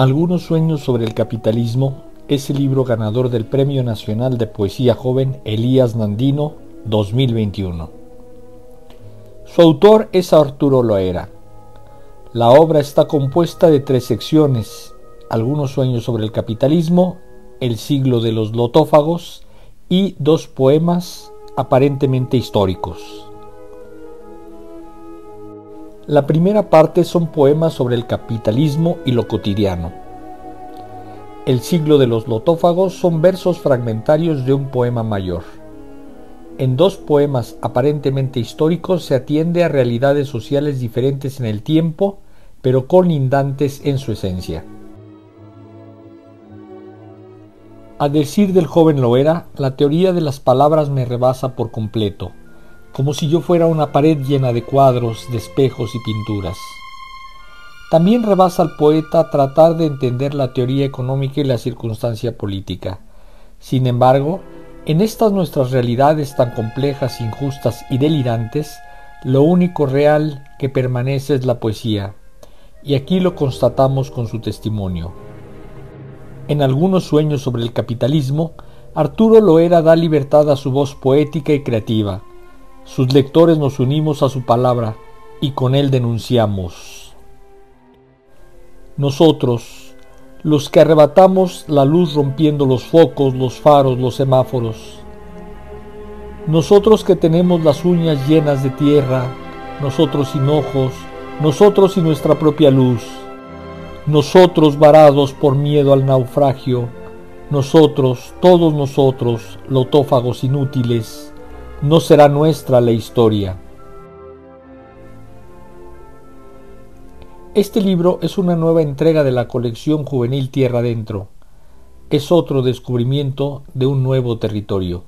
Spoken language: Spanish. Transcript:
Algunos sueños sobre el capitalismo es el libro ganador del Premio Nacional de Poesía Joven Elías Nandino 2021. Su autor es Arturo Loera. La obra está compuesta de tres secciones, algunos sueños sobre el capitalismo, el siglo de los lotófagos y dos poemas aparentemente históricos. La primera parte son poemas sobre el capitalismo y lo cotidiano. El siglo de los lotófagos son versos fragmentarios de un poema mayor. En dos poemas aparentemente históricos se atiende a realidades sociales diferentes en el tiempo, pero colindantes en su esencia. A decir del joven Loera, la teoría de las palabras me rebasa por completo como si yo fuera una pared llena de cuadros, de espejos y pinturas. También rebasa al poeta tratar de entender la teoría económica y la circunstancia política. Sin embargo, en estas nuestras realidades tan complejas, injustas y delirantes, lo único real que permanece es la poesía, y aquí lo constatamos con su testimonio. En algunos sueños sobre el capitalismo, Arturo Loera da libertad a su voz poética y creativa, sus lectores nos unimos a su palabra y con él denunciamos. Nosotros, los que arrebatamos la luz rompiendo los focos, los faros, los semáforos. Nosotros que tenemos las uñas llenas de tierra, nosotros sin ojos, nosotros y nuestra propia luz. Nosotros varados por miedo al naufragio, nosotros, todos nosotros, lotófagos inútiles, no será nuestra la historia. Este libro es una nueva entrega de la colección juvenil Tierra Adentro. Es otro descubrimiento de un nuevo territorio.